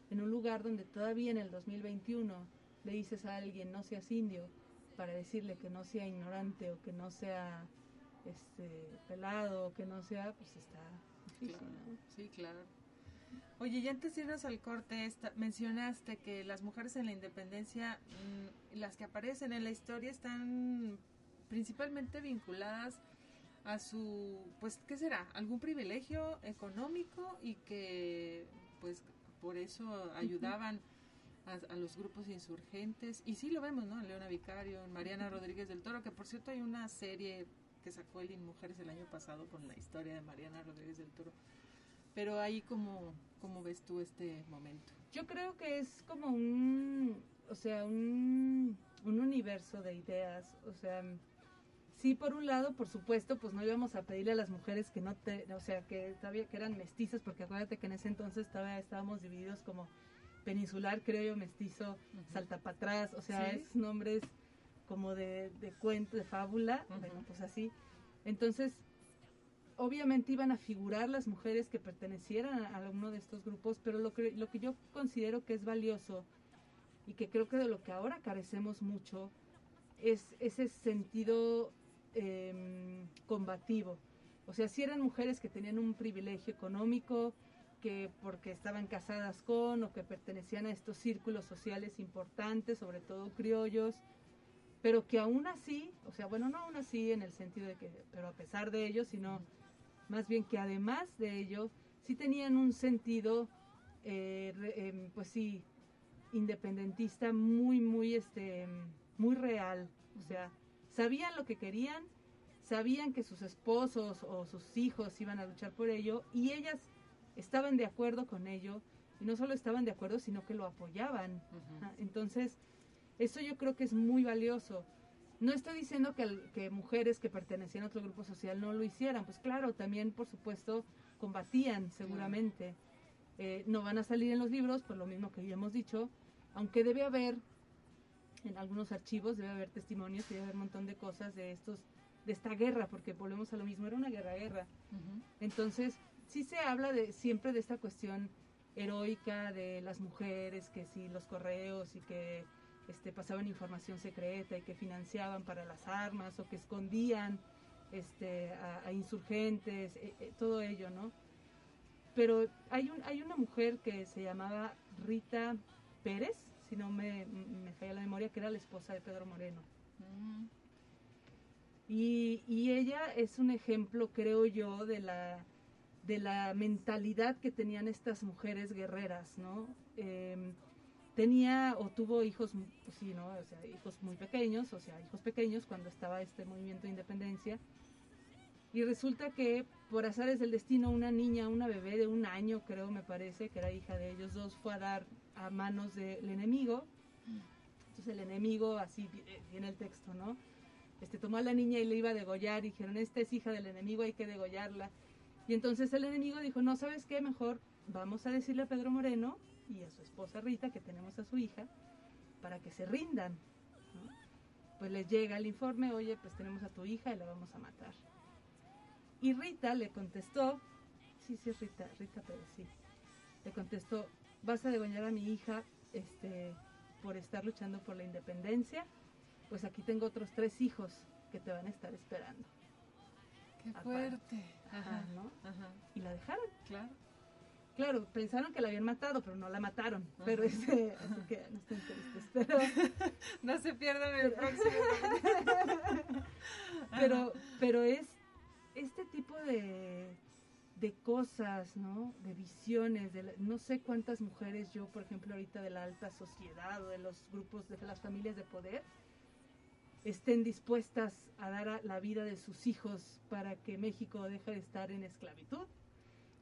en un lugar donde todavía en el 2021 le dices a alguien no seas indio para decirle que no sea ignorante o que no sea este pelado o que no sea, pues está difícil, Claro, ¿no? Sí, claro. Oye, y antes de irnos al corte, esta, mencionaste que las mujeres en la independencia, mm, las que aparecen en la historia, están principalmente vinculadas a su, pues, ¿qué será? Algún privilegio económico y que, pues, por eso ayudaban a, a los grupos insurgentes. Y sí lo vemos, ¿no? En Leona Vicario, en Mariana Rodríguez del Toro, que por cierto hay una serie que sacó el Mujeres el año pasado con la historia de Mariana Rodríguez del Toro. Pero ahí, ¿cómo, cómo ves tú este momento? Yo creo que es como un, o sea, un, un universo de ideas, o sea, sí, por un lado, por supuesto, pues no íbamos a pedirle a las mujeres que no te, o sea, que todavía que eran mestizas, porque acuérdate que en ese entonces todavía estábamos divididos como peninsular, creo yo, mestizo, salta para atrás, o sea, Sí. es nombres como de, de cuento, de fábula, bueno, pues así. Entonces, obviamente iban a figurar las mujeres que pertenecieran a alguno de estos grupos, pero lo que, lo que yo considero que es valioso y que creo que de lo que ahora carecemos mucho es ese sentido em, combativo. O sea, si eran mujeres que tenían un privilegio económico, que porque estaban casadas con o que pertenecían a estos círculos sociales importantes, sobre todo criollos, pero que aún así, o sea, bueno, no aún así en el sentido de que, pero a pesar de ello, sino más bien que además de ello, sí tenían un sentido, eh, em, pues sí, independentista muy, muy, este, muy real. O sea, sabían lo que querían, sabían que sus esposos o sus hijos iban a luchar por ello y ellas estaban de acuerdo con ello y no solo estaban de acuerdo, sino que lo apoyaban. Entonces, eso yo creo que es muy valioso. No estoy diciendo que, que mujeres que pertenecían a otro grupo social no lo hicieran, pues claro, también por supuesto combatían seguramente. Eh, no van a salir en los libros, por lo mismo que ya hemos dicho, aunque debe haber en algunos archivos, debe haber testimonios, debe haber un montón de cosas de estos de esta guerra, porque volvemos a lo mismo, era una guerra-guerra. Entonces, sí se habla de siempre de esta cuestión heroica de las mujeres, que si los correos y que este, pasaban información secreta y que financiaban para las armas o que escondían este, a, a insurgentes, eh, eh, todo ello, ¿no? Pero hay, un, hay una mujer que se llamaba Rita Pérez, si no me, me falla la memoria, que era la esposa de Pedro Moreno. Y, y ella es un ejemplo, creo yo, de la, de la mentalidad que tenían estas mujeres guerreras, ¿no? Em, tenía o tuvo hijos, pues sí, ¿no? O sea, hijos muy pequeños, o sea, hijos pequeños cuando estaba este movimiento de independencia. Y resulta que por azares del destino una niña, una bebé de un año, creo me parece, que era hija de ellos dos, fue a dar a manos del enemigo. Entonces el enemigo, así vi- viene el texto, ¿no? Este, tomó a la niña y le iba a degollar y dijeron, esta es hija del enemigo, hay que degollarla. Y entonces el enemigo dijo, no, ¿sabes qué? Mejor vamos a decirle a Pedro Moreno y a su esposa Rita, que tenemos a su hija, para que se rindan. ¿no? Pues les llega el informe, oye, pues tenemos a tu hija y la vamos a matar. Y Rita le contestó, sí, sí, es Rita, Rita Pérez, sí. Le contestó, vas a degollar a mi hija este, por estar luchando por la independencia, pues aquí tengo otros tres hijos que te van a estar esperando. Qué Aparte. fuerte. Ajá, ¿no? Ajá. Y la dejaron. Claro. Claro, pensaron que la habían matado, pero no la mataron. Ajá. Pero así que no estén tristes. Pero, No se pierdan el próximo. pero, pero es este tipo de, de cosas, ¿no? De visiones, de la- no sé cuántas mujeres yo, por ejemplo, ahorita de la alta sociedad o de los grupos de las familias de poder, estén dispuestas a dar a- la vida de sus hijos para que México deje de estar en esclavitud,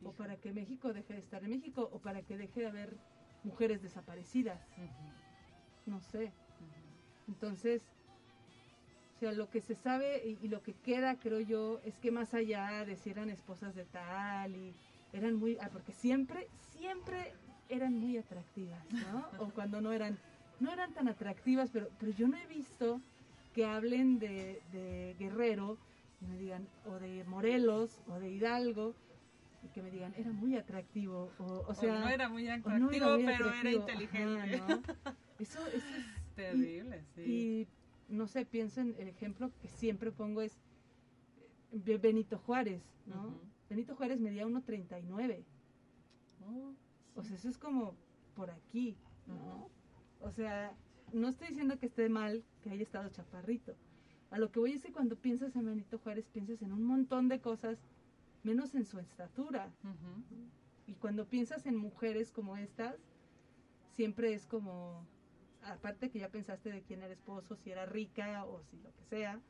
o para que México deje de estar en México, o para que deje de haber mujeres desaparecidas. No sé. Entonces, o sea, lo que se sabe y, y lo que queda, creo yo, es que más allá de si eran esposas de tal y eran muy, ah, porque siempre, siempre eran muy atractivas, ¿no? O cuando no eran, no eran tan atractivas, pero, pero yo no he visto que hablen de, de Guerrero y me digan, o de Morelos, o de Hidalgo, y que me digan, era muy atractivo, o, o O sea... no era muy atractivo, no era muy pero era inteligente. ajá, ¿no? Eso, eso es Terrible, sí. y no sé, pienso en el ejemplo que siempre pongo es eh, Benito Juárez, ¿no? Benito Juárez medía 1.39. Oh, O sea, eso es como por aquí, ¿no? O sea, no estoy diciendo que esté mal que haya estado chaparrito. A lo que voy es que cuando piensas en Benito Juárez piensas en un montón de cosas, menos en su estatura. Y cuando piensas en mujeres como estas, siempre es como, aparte que ya pensaste de quién era esposo, si era rica o si lo que sea,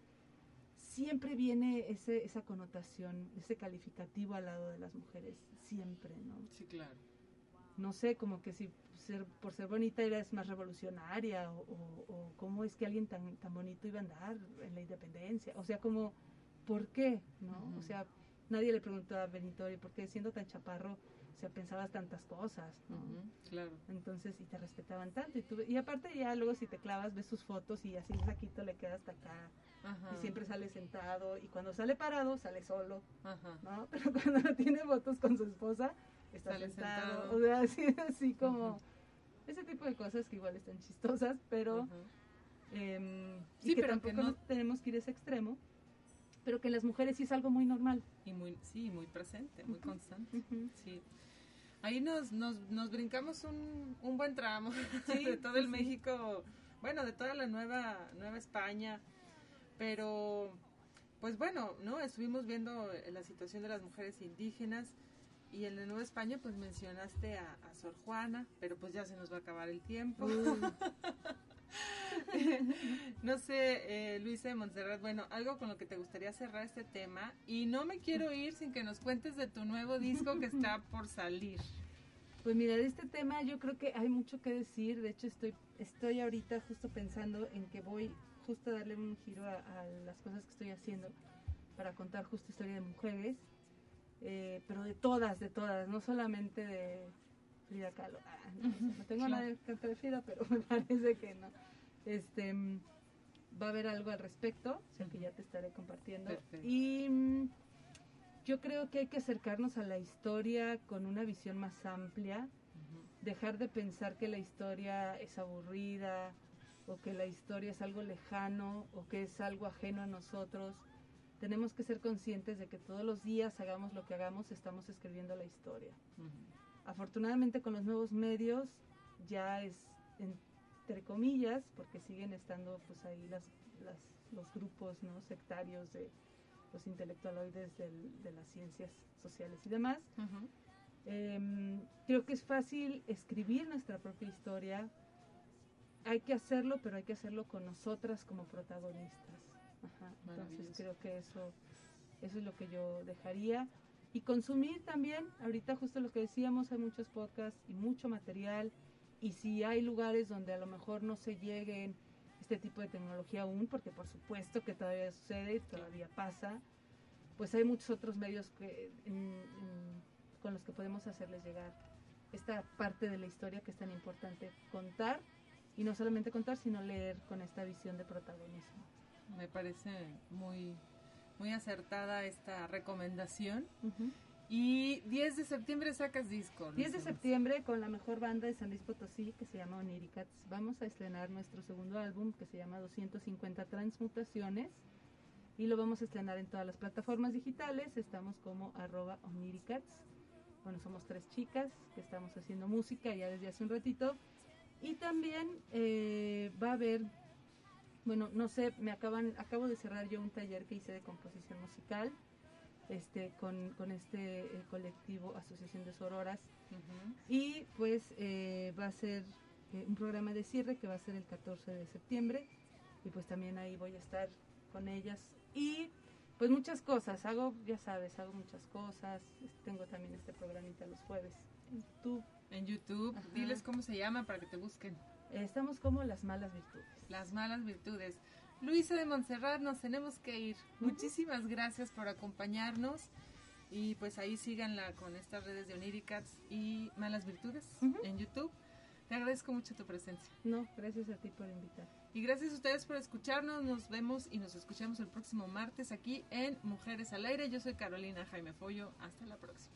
siempre viene ese, esa connotación, ese calificativo al lado de las mujeres, siempre, ¿no? Sí, claro. No sé, como que si ser, por ser bonita eres más revolucionaria o, o- o cómo es que alguien tan, tan bonito iba a andar en la independencia, o sea, como, ¿por qué? ¿No? Ujú. O sea, nadie le preguntó a Benito, "Oye, ¿por qué siendo tan chaparro, o sea, pensabas tantas cosas? Claro. Entonces, y te respetaban tanto. Y, tú, y aparte ya luego si te clavas, ves sus fotos y así el saquito le queda hasta acá. Ajá. Y siempre sale sentado. Y cuando sale parado, sale solo. Ajá. ¿no? Pero cuando tiene fotos con su esposa, está Sale sentado. sentado. O sea, así, así como... Ese tipo de cosas que igual están chistosas, pero... Ajá. em, Sí, y que pero que tampoco no- nos tenemos que ir a ese extremo. Pero que en las mujeres sí es algo muy normal. Y muy, sí, muy presente, muy constante. Ujú. Sí. Ahí nos, nos, nos brincamos un, un buen tramo Sí, de todo el sí. México, bueno, de toda la nueva, nueva España, pero pues bueno, ¿no? Estuvimos viendo eh, la situación de las mujeres indígenas y en la Nueva España pues mencionaste a, a Sor Juana, pero pues ya se nos va a acabar el tiempo. no sé, eh, Luisa de Montserrat, bueno, algo con lo que te gustaría cerrar este tema y no me quiero ir sin que nos cuentes de tu nuevo disco que está por salir. Pues mira, de este tema yo creo que hay mucho que decir. De hecho, estoy, estoy ahorita justo pensando en que voy justo a darle un giro a, a las cosas que estoy haciendo para contar justo historia de mujeres, eh, pero de todas, de todas, no solamente de Frida Kahlo. Ah, no, no tengo nada en contra de Frida, pero me parece que no. Este, mm, va a haber algo al respecto, o sea que ya te estaré compartiendo. Perfecto. Y mm, yo creo que hay que acercarnos a la historia con una visión más amplia, dejar de pensar que la historia es aburrida o que la historia es algo lejano o que es algo ajeno a nosotros. Tenemos que ser conscientes de que todos los días hagamos lo que hagamos, estamos escribiendo la historia. Afortunadamente con los nuevos medios ya es entre comillas, porque siguen estando pues ahí las, las- los grupos no sectarios de los intelectualoides del- de las ciencias sociales y demás. Em, creo que es fácil escribir nuestra propia historia. Hay que hacerlo, pero hay que hacerlo con nosotras como protagonistas. Ajá, Entonces creo que eso, eso es lo que yo dejaría. Y consumir también, ahorita justo lo que decíamos, hay muchos podcasts y mucho material. Y si hay lugares donde a lo mejor no se lleguen este tipo de tecnología aún, porque por supuesto que todavía sucede y todavía pasa, pues hay muchos otros medios que, en- en- con los que podemos hacerles llegar esta parte de la historia que es tan importante contar y no solamente contar sino leer con esta visión de protagonismo. Me parece muy, muy acertada esta recomendación. Y 10 de septiembre sacas disco. 10 de septiembre con la mejor banda de San Luis Potosí que se llama Oniricats vamos a estrenar nuestro segundo álbum que se llama 250 Transmutaciones y lo vamos a estrenar en todas las plataformas digitales, estamos como arroba Oniricats. Bueno, somos tres chicas que estamos haciendo música ya desde hace un ratito y también eh, va a haber Bueno, no sé, me acaban, acabo de cerrar yo un taller que hice de composición musical este, con, con este eh, colectivo Asociación de Sororas. Y pues eh, va a ser eh, un programa de cierre que va a ser el 14 de septiembre. Y pues también ahí voy a estar con ellas. Y pues muchas cosas, hago, ya sabes, hago muchas cosas. Tengo también este programita los jueves en YouTube. En YouTube, Ajá. diles cómo se llama para que te busquen. Eh, Estamos como las malas virtudes. Las malas virtudes. Luisa de Montserrat, nos tenemos que ir. Muchísimas gracias por acompañarnos. Y pues ahí síganla con estas redes de Oniricats y Malas Virtudes en YouTube. Te agradezco mucho tu presencia. No, gracias a ti por invitar. Y gracias a ustedes por escucharnos. Nos vemos y nos escuchamos el próximo martes aquí en Mujeres al Aire. Yo soy Carolina Jaime Follo. Hasta la próxima.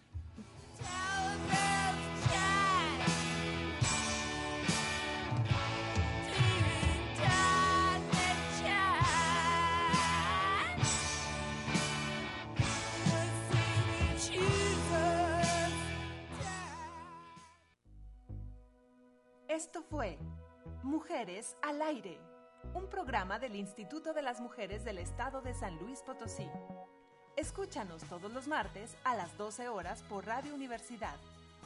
Esto fue Mujeres al Aire, un programa del Instituto de las Mujeres del Estado de San Luis Potosí. Escúchanos todos los martes a las 12 horas por Radio Universidad,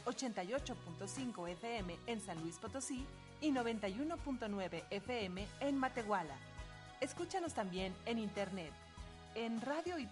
88.5 FM en San Luis Potosí y 91.9 FM en Matehuala. Escúchanos también en internet en radio y.